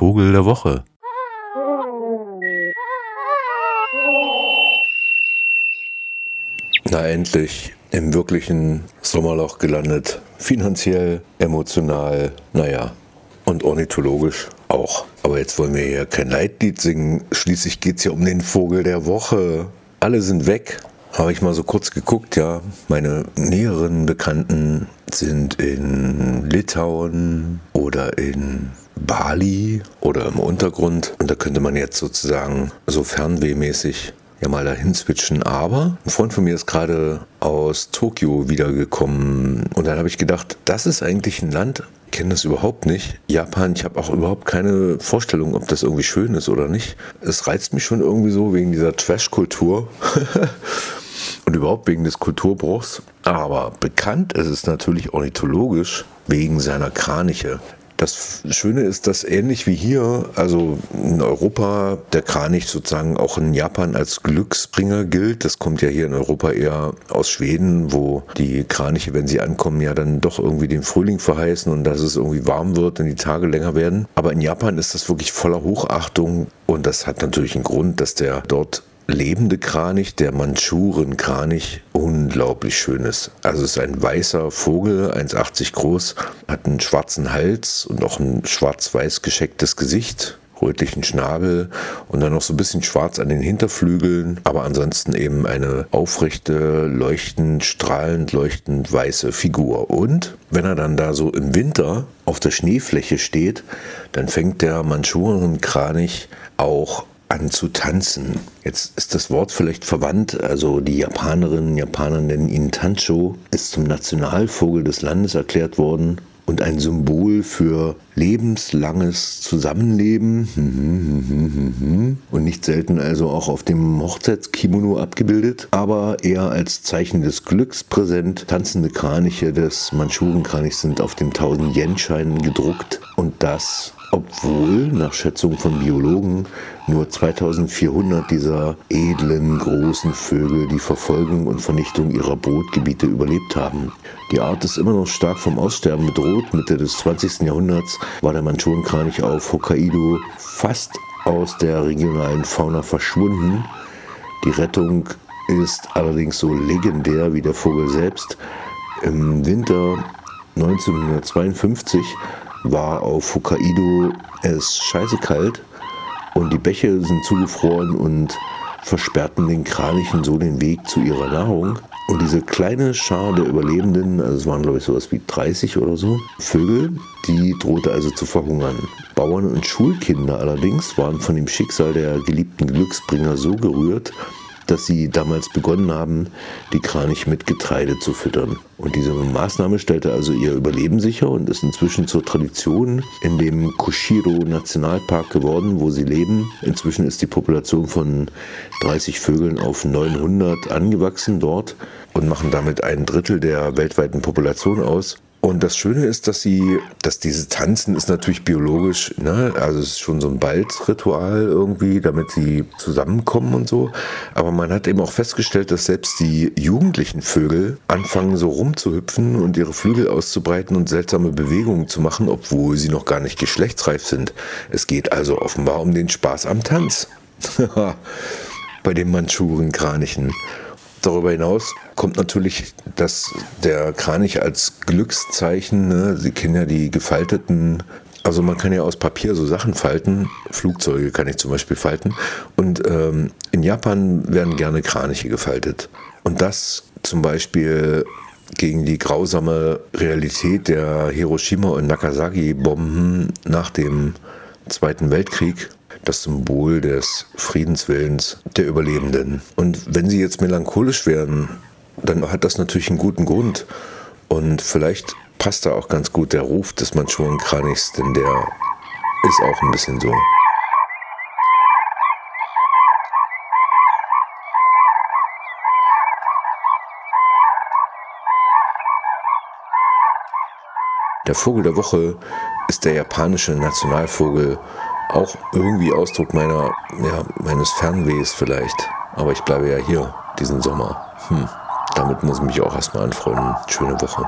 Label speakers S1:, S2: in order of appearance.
S1: Vogel der Woche.
S2: Na endlich im wirklichen Sommerloch gelandet. Finanziell, emotional, naja, und ornithologisch auch. Aber jetzt wollen wir hier kein Leitlied singen. Schließlich geht es ja um den Vogel der Woche. Alle sind weg. Habe ich mal so kurz geguckt, ja. Meine näheren Bekannten sind in Litauen oder in Bali oder im Untergrund. Und da könnte man jetzt sozusagen so fernwehmäßig ja mal dahin switchen. Aber ein Freund von mir ist gerade aus Tokio wiedergekommen und dann habe ich gedacht, das ist eigentlich ein Land, kenne das überhaupt nicht. Japan, ich habe auch überhaupt keine Vorstellung, ob das irgendwie schön ist oder nicht. Es reizt mich schon irgendwie so wegen dieser Trash-Kultur. und überhaupt wegen des Kulturbruchs. Aber bekannt ist es natürlich ornithologisch wegen seiner Kraniche. Das Schöne ist, dass ähnlich wie hier, also in Europa, der Kranich sozusagen auch in Japan als Glücksbringer gilt. Das kommt ja hier in Europa eher aus Schweden, wo die Kraniche, wenn sie ankommen, ja dann doch irgendwie den Frühling verheißen und dass es irgendwie warm wird und die Tage länger werden. Aber in Japan ist das wirklich voller Hochachtung und das hat natürlich einen Grund, dass der dort lebende Kranich, der Mandschurenkranich, unglaublich schön ist. Also es ist ein weißer Vogel, 1,80 groß, hat einen schwarzen Hals und auch ein schwarz-weiß geschecktes Gesicht rötlichen Schnabel und dann noch so ein bisschen schwarz an den Hinterflügeln, aber ansonsten eben eine aufrechte, leuchtend, strahlend, leuchtend weiße Figur. Und wenn er dann da so im Winter auf der Schneefläche steht, dann fängt der Mandschurenkranich auch an zu tanzen. Jetzt ist das Wort vielleicht verwandt, also die Japanerinnen und Japaner nennen ihn Tancho, ist zum Nationalvogel des Landes erklärt worden und ein Symbol für lebenslanges Zusammenleben. Und nicht selten also auch auf dem Hochzeitskimono abgebildet, aber eher als Zeichen des Glücks präsent. Tanzende Kraniche des Mandschurenkranichs sind auf den 1000 Yen-Scheinen gedruckt. Und das obwohl nach Schätzung von Biologen nur 2400 dieser edlen, großen Vögel die Verfolgung und Vernichtung ihrer Brutgebiete überlebt haben. Die Art ist immer noch stark vom Aussterben bedroht. Mitte des 20. Jahrhunderts war der Mandschurenkranich auf Hokkaido fast aus der regionalen Fauna verschwunden. Die Rettung ist allerdings so legendär wie der Vogel selbst. Im Winter 1952 war auf Hokkaido es scheiße kalt und die Bäche sind zugefroren und versperrten den Kranichen so den Weg zu ihrer Nahrung. Und diese kleine Schar der Überlebenden, also es waren glaube ich sowas wie 30 oder so, Vögel, die drohte also zu verhungern. Bauern und Schulkinder allerdings waren von dem Schicksal der geliebten Glücksbringer so gerührt, dass sie damals begonnen haben, die Kranich mit Getreide zu füttern. Und diese Maßnahme stellte also ihr Überleben sicher und ist inzwischen zur Tradition in dem Kushiro Nationalpark geworden, wo sie leben. Inzwischen ist die Population von 30 Vögeln auf 900 angewachsen dort und machen damit ein Drittel der weltweiten Population aus. Und das Schöne ist, dass sie, dass dieses Tanzen ist natürlich biologisch, ne? also es ist schon so ein Balzritual irgendwie, damit sie zusammenkommen und so. Aber man hat eben auch festgestellt, dass selbst die jugendlichen Vögel anfangen so rumzuhüpfen und ihre Flügel auszubreiten und seltsame Bewegungen zu machen, obwohl sie noch gar nicht geschlechtsreif sind. Es geht also offenbar um den Spaß am Tanz. Bei den Mandschurenkranichen. Darüber hinaus kommt natürlich das, der Kranich als Glückszeichen. Ne? Sie kennen ja die gefalteten, also man kann ja aus Papier so Sachen falten. Flugzeuge kann ich zum Beispiel falten. Und ähm, in Japan werden gerne Kraniche gefaltet. Und das zum Beispiel gegen die grausame Realität der Hiroshima- und Nagasaki-Bomben nach dem Zweiten Weltkrieg das Symbol des Friedenswillens der Überlebenden. Und wenn sie jetzt melancholisch werden, dann hat das natürlich einen guten Grund. Und vielleicht passt da auch ganz gut der Ruf des Mandschurenkranichs, denn der ist auch ein bisschen so. Der Vogel der Woche ist der japanische Nationalvogel auch irgendwie Ausdruck meiner, ja, meines Fernwehs vielleicht. Aber ich bleibe ja hier diesen Sommer. Hm. Damit muss ich mich auch erstmal anfreunden. Schöne Woche.